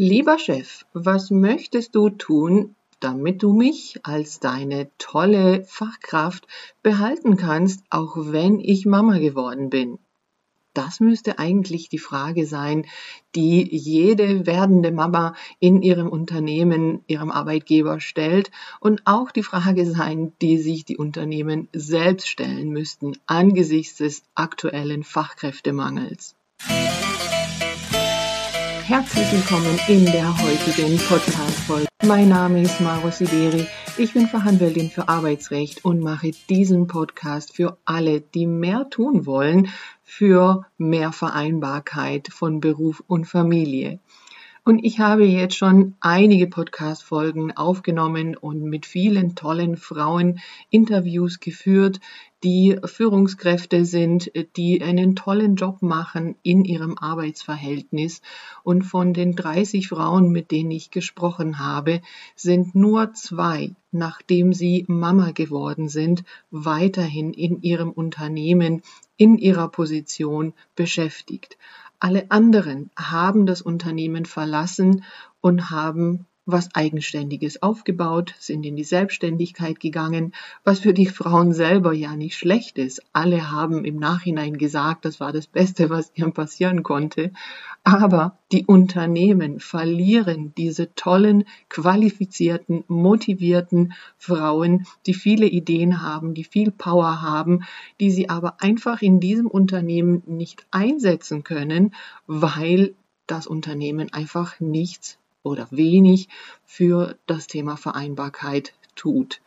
Lieber Chef, was möchtest du tun, damit du mich als deine tolle Fachkraft behalten kannst, auch wenn ich Mama geworden bin? Das müsste eigentlich die Frage sein, die jede werdende Mama in ihrem Unternehmen, ihrem Arbeitgeber stellt und auch die Frage sein, die sich die Unternehmen selbst stellen müssten angesichts des aktuellen Fachkräftemangels herzlich willkommen in der heutigen Podcast-Folge. Mein Name ist Maro Sideri. Ich bin Verhandlerin für Arbeitsrecht und mache diesen Podcast für alle, die mehr tun wollen für mehr Vereinbarkeit von Beruf und Familie. Und ich habe jetzt schon einige Podcast-Folgen aufgenommen und mit vielen tollen Frauen Interviews geführt, die Führungskräfte sind, die einen tollen Job machen in ihrem Arbeitsverhältnis. Und von den 30 Frauen, mit denen ich gesprochen habe, sind nur zwei, nachdem sie Mama geworden sind, weiterhin in ihrem Unternehmen, in ihrer Position beschäftigt. Alle anderen haben das Unternehmen verlassen und haben was Eigenständiges aufgebaut, sind in die Selbstständigkeit gegangen, was für die Frauen selber ja nicht schlecht ist. Alle haben im Nachhinein gesagt, das war das Beste, was ihnen passieren konnte. Aber die Unternehmen verlieren diese tollen, qualifizierten, motivierten Frauen, die viele Ideen haben, die viel Power haben, die sie aber einfach in diesem Unternehmen nicht einsetzen können, weil das Unternehmen einfach nichts oder wenig für das Thema Vereinbarkeit tut.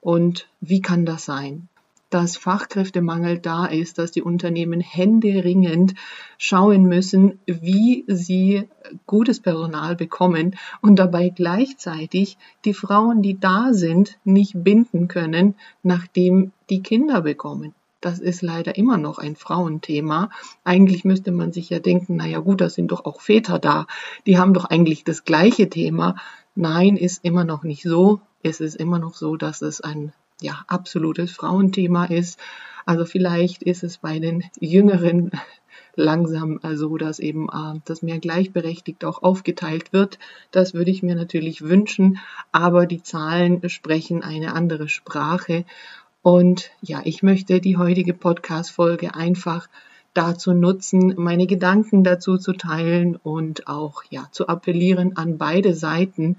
Und wie kann das sein? dass Fachkräftemangel da ist, dass die Unternehmen händeringend schauen müssen, wie sie gutes Personal bekommen und dabei gleichzeitig die Frauen, die da sind, nicht binden können, nachdem die Kinder bekommen. Das ist leider immer noch ein Frauenthema. Eigentlich müsste man sich ja denken, naja gut, da sind doch auch Väter da. Die haben doch eigentlich das gleiche Thema. Nein, ist immer noch nicht so. Es ist immer noch so, dass es ein ja, absolutes Frauenthema ist. Also vielleicht ist es bei den Jüngeren langsam so, dass eben äh, das mehr gleichberechtigt auch aufgeteilt wird. Das würde ich mir natürlich wünschen, aber die Zahlen sprechen eine andere Sprache und ja, ich möchte die heutige Podcast-Folge einfach dazu nutzen, meine Gedanken dazu zu teilen und auch ja zu appellieren an beide Seiten,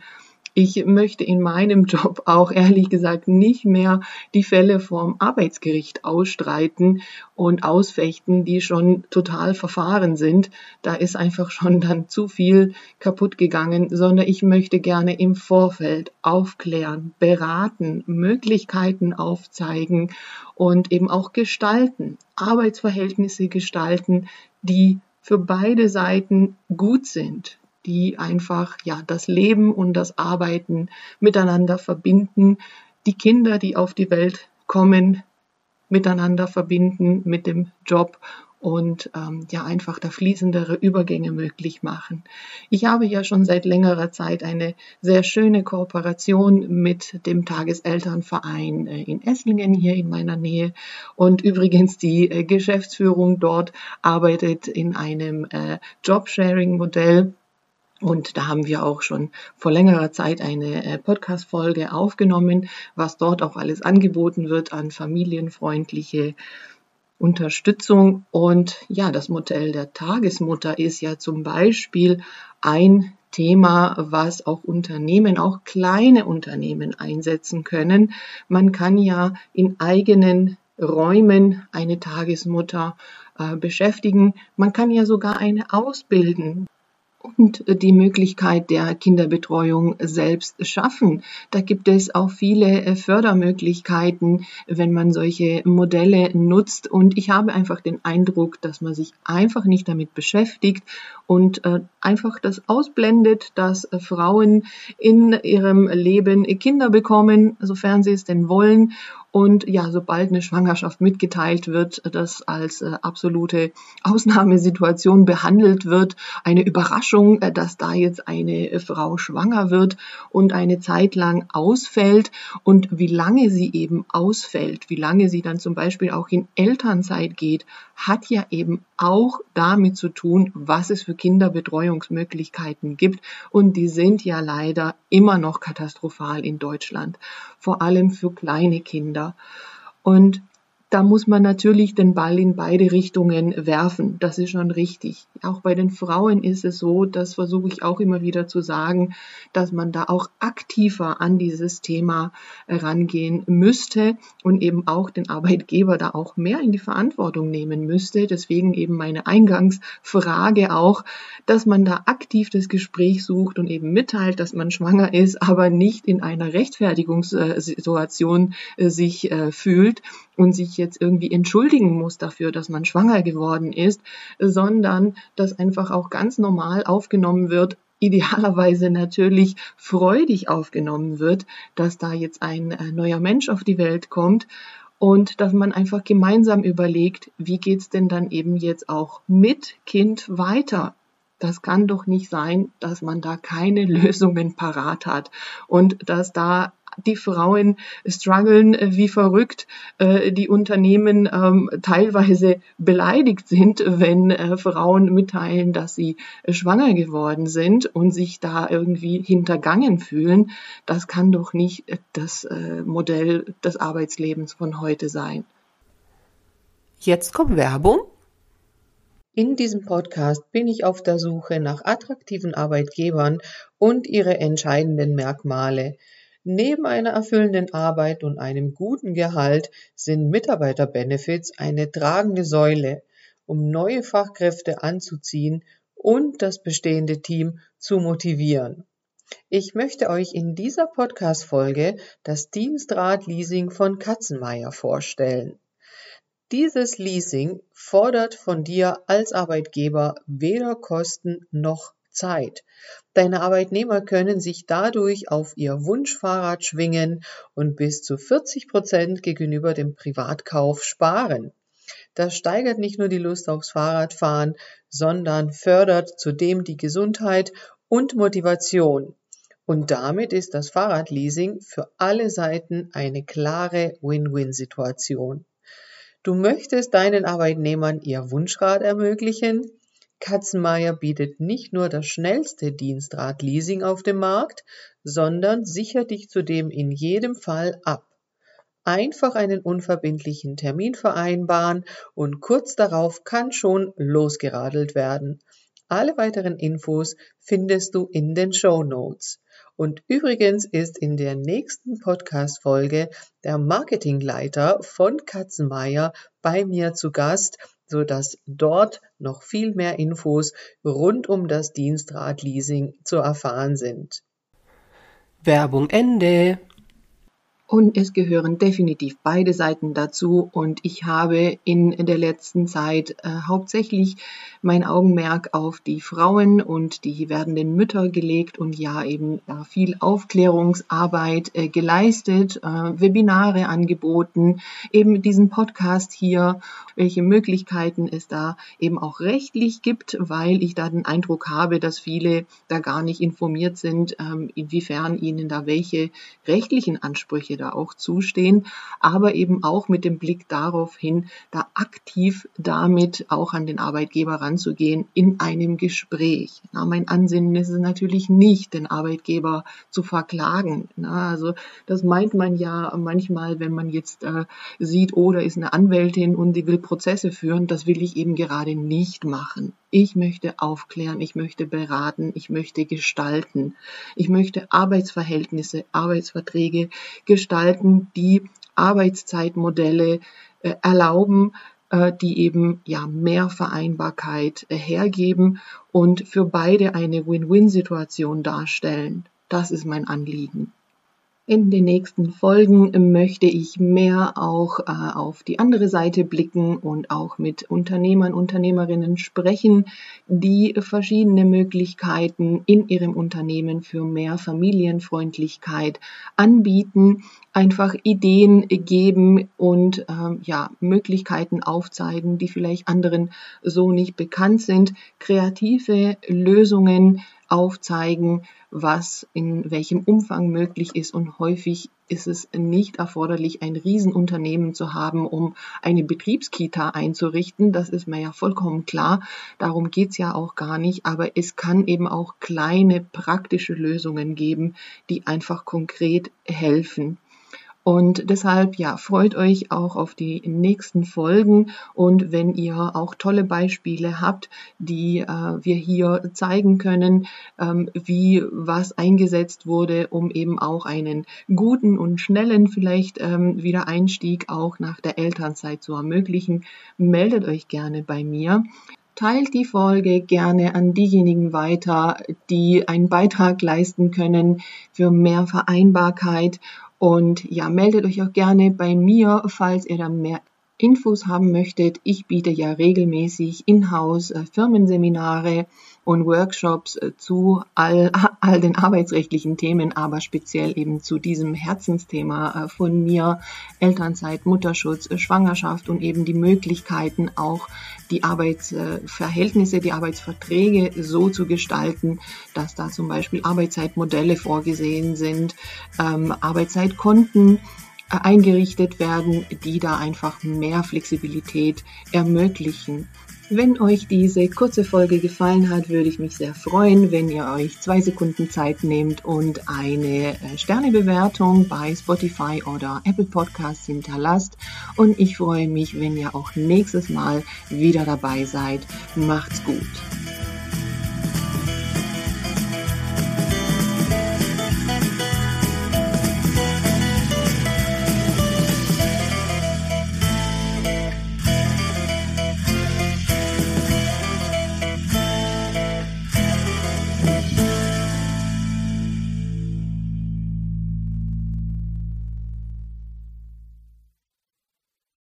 ich möchte in meinem Job auch ehrlich gesagt nicht mehr die Fälle vorm Arbeitsgericht ausstreiten und ausfechten, die schon total verfahren sind. Da ist einfach schon dann zu viel kaputt gegangen, sondern ich möchte gerne im Vorfeld aufklären, beraten, Möglichkeiten aufzeigen und eben auch gestalten, Arbeitsverhältnisse gestalten, die für beide Seiten gut sind, die einfach ja das Leben und das Arbeiten miteinander verbinden, die Kinder, die auf die Welt kommen, miteinander verbinden mit dem Job und ähm, ja einfach da fließendere Übergänge möglich machen. Ich habe ja schon seit längerer Zeit eine sehr schöne Kooperation mit dem Tageselternverein äh, in Esslingen hier in meiner Nähe und übrigens die äh, Geschäftsführung dort arbeitet in einem äh, Jobsharing-Modell und da haben wir auch schon vor längerer Zeit eine äh, Podcast-Folge aufgenommen, was dort auch alles angeboten wird an familienfreundliche Unterstützung. Und ja, das Modell der Tagesmutter ist ja zum Beispiel ein Thema, was auch Unternehmen, auch kleine Unternehmen einsetzen können. Man kann ja in eigenen Räumen eine Tagesmutter äh, beschäftigen. Man kann ja sogar eine ausbilden und die Möglichkeit der Kinderbetreuung selbst schaffen. Da gibt es auch viele äh, Fördermöglichkeiten, wenn man solche Modelle nutzt. Und ich habe einfach den Eindruck, dass man sich einfach nicht damit beschäftigt und äh, einfach das ausblendet, dass äh, Frauen in ihrem Leben Kinder bekommen, sofern sie es denn wollen. Und ja, sobald eine Schwangerschaft mitgeteilt wird, das als äh, absolute Ausnahmesituation behandelt wird, eine Überraschung, äh, dass da jetzt eine äh, Frau schwanger wird und eine Zeit lang ausfällt und wie lange sie eben ausfällt, wie lange sie dann zum Beispiel auch in Elternzeit geht, hat ja eben auch damit zu tun, was es für Kinderbetreuungsmöglichkeiten gibt. Und die sind ja leider immer noch katastrophal in Deutschland, vor allem für kleine Kinder. Und da muss man natürlich den Ball in beide Richtungen werfen. Das ist schon richtig. Auch bei den Frauen ist es so, das versuche ich auch immer wieder zu sagen, dass man da auch aktiver an dieses Thema rangehen müsste und eben auch den Arbeitgeber da auch mehr in die Verantwortung nehmen müsste. Deswegen eben meine Eingangsfrage auch, dass man da aktiv das Gespräch sucht und eben mitteilt, dass man schwanger ist, aber nicht in einer Rechtfertigungssituation äh, sich äh, fühlt und sich jetzt irgendwie entschuldigen muss dafür, dass man schwanger geworden ist, sondern dass einfach auch ganz normal aufgenommen wird, idealerweise natürlich freudig aufgenommen wird, dass da jetzt ein äh, neuer Mensch auf die Welt kommt und dass man einfach gemeinsam überlegt, wie geht's denn dann eben jetzt auch mit Kind weiter? Das kann doch nicht sein, dass man da keine Lösungen parat hat und dass da die Frauen strugglen äh, wie verrückt, äh, die Unternehmen ähm, teilweise beleidigt sind, wenn äh, Frauen mitteilen, dass sie schwanger geworden sind und sich da irgendwie hintergangen fühlen. Das kann doch nicht das Modell des Arbeitslebens von heute sein. Jetzt kommt Werbung. In diesem Podcast bin ich auf der Suche nach attraktiven Arbeitgebern und ihre entscheidenden Merkmale. Neben einer erfüllenden Arbeit und einem guten Gehalt sind Mitarbeiterbenefits eine tragende Säule, um neue Fachkräfte anzuziehen und das bestehende Team zu motivieren. Ich möchte euch in dieser Podcast-Folge das Dienstrad-Leasing von Katzenmeier vorstellen. Dieses Leasing fordert von dir als Arbeitgeber weder Kosten noch Zeit. Deine Arbeitnehmer können sich dadurch auf ihr Wunschfahrrad schwingen und bis zu 40 Prozent gegenüber dem Privatkauf sparen. Das steigert nicht nur die Lust aufs Fahrradfahren, sondern fördert zudem die Gesundheit und Motivation. Und damit ist das Fahrradleasing für alle Seiten eine klare Win-Win-Situation. Du möchtest deinen Arbeitnehmern ihr Wunschrad ermöglichen, Katzenmeier bietet nicht nur das schnellste Dienstradleasing auf dem Markt, sondern sichert dich zudem in jedem Fall ab. Einfach einen unverbindlichen Termin vereinbaren und kurz darauf kann schon losgeradelt werden. Alle weiteren Infos findest du in den Show Notes. Und übrigens ist in der nächsten Podcast-Folge der Marketingleiter von Katzenmeier bei mir zu Gast so dass dort noch viel mehr Infos rund um das Dienstradleasing zu erfahren sind. Werbung Ende. Und es gehören definitiv beide Seiten dazu. Und ich habe in der letzten Zeit äh, hauptsächlich mein Augenmerk auf die Frauen und die werdenden Mütter gelegt und ja eben äh, viel Aufklärungsarbeit äh, geleistet, äh, Webinare angeboten, eben diesen Podcast hier, welche Möglichkeiten es da eben auch rechtlich gibt, weil ich da den Eindruck habe, dass viele da gar nicht informiert sind, ähm, inwiefern ihnen da welche rechtlichen Ansprüche da auch zustehen, aber eben auch mit dem Blick darauf hin, da aktiv damit auch an den Arbeitgeber ranzugehen in einem Gespräch. Na, mein Ansinnen ist es natürlich nicht, den Arbeitgeber zu verklagen. Na, also das meint man ja manchmal, wenn man jetzt äh, sieht, oh, da ist eine Anwältin und die will Prozesse führen, das will ich eben gerade nicht machen. Ich möchte aufklären, ich möchte beraten, ich möchte gestalten. Ich möchte Arbeitsverhältnisse, Arbeitsverträge gestalten, die Arbeitszeitmodelle äh, erlauben, äh, die eben ja mehr Vereinbarkeit äh, hergeben und für beide eine Win-Win-Situation darstellen. Das ist mein Anliegen. In den nächsten Folgen möchte ich mehr auch äh, auf die andere Seite blicken und auch mit Unternehmern, Unternehmerinnen sprechen, die verschiedene Möglichkeiten in ihrem Unternehmen für mehr Familienfreundlichkeit anbieten, einfach Ideen geben und ähm, ja Möglichkeiten aufzeigen, die vielleicht anderen so nicht bekannt sind, kreative Lösungen aufzeigen, was in welchem Umfang möglich ist und häufig ist es nicht erforderlich, ein Riesenunternehmen zu haben, um eine Betriebskita einzurichten. Das ist mir ja vollkommen klar. Darum geht's ja auch gar nicht. Aber es kann eben auch kleine praktische Lösungen geben, die einfach konkret helfen. Und deshalb, ja, freut euch auch auf die nächsten Folgen. Und wenn ihr auch tolle Beispiele habt, die äh, wir hier zeigen können, ähm, wie was eingesetzt wurde, um eben auch einen guten und schnellen vielleicht ähm, Wiedereinstieg auch nach der Elternzeit zu ermöglichen, meldet euch gerne bei mir. Teilt die Folge gerne an diejenigen weiter, die einen Beitrag leisten können für mehr Vereinbarkeit und ja, meldet euch auch gerne bei mir, falls ihr da mehr Infos haben möchtet, ich biete ja regelmäßig in-house äh, Firmenseminare und Workshops äh, zu all, all den arbeitsrechtlichen Themen, aber speziell eben zu diesem Herzensthema äh, von mir, Elternzeit, Mutterschutz, Schwangerschaft und eben die Möglichkeiten auch die Arbeitsverhältnisse, die Arbeitsverträge so zu gestalten, dass da zum Beispiel Arbeitszeitmodelle vorgesehen sind, ähm, Arbeitszeitkonten, eingerichtet werden, die da einfach mehr Flexibilität ermöglichen. Wenn euch diese kurze Folge gefallen hat, würde ich mich sehr freuen, wenn ihr euch zwei Sekunden Zeit nehmt und eine äh, Sternebewertung bei Spotify oder Apple Podcasts hinterlasst. Und ich freue mich, wenn ihr auch nächstes Mal wieder dabei seid. Macht's gut.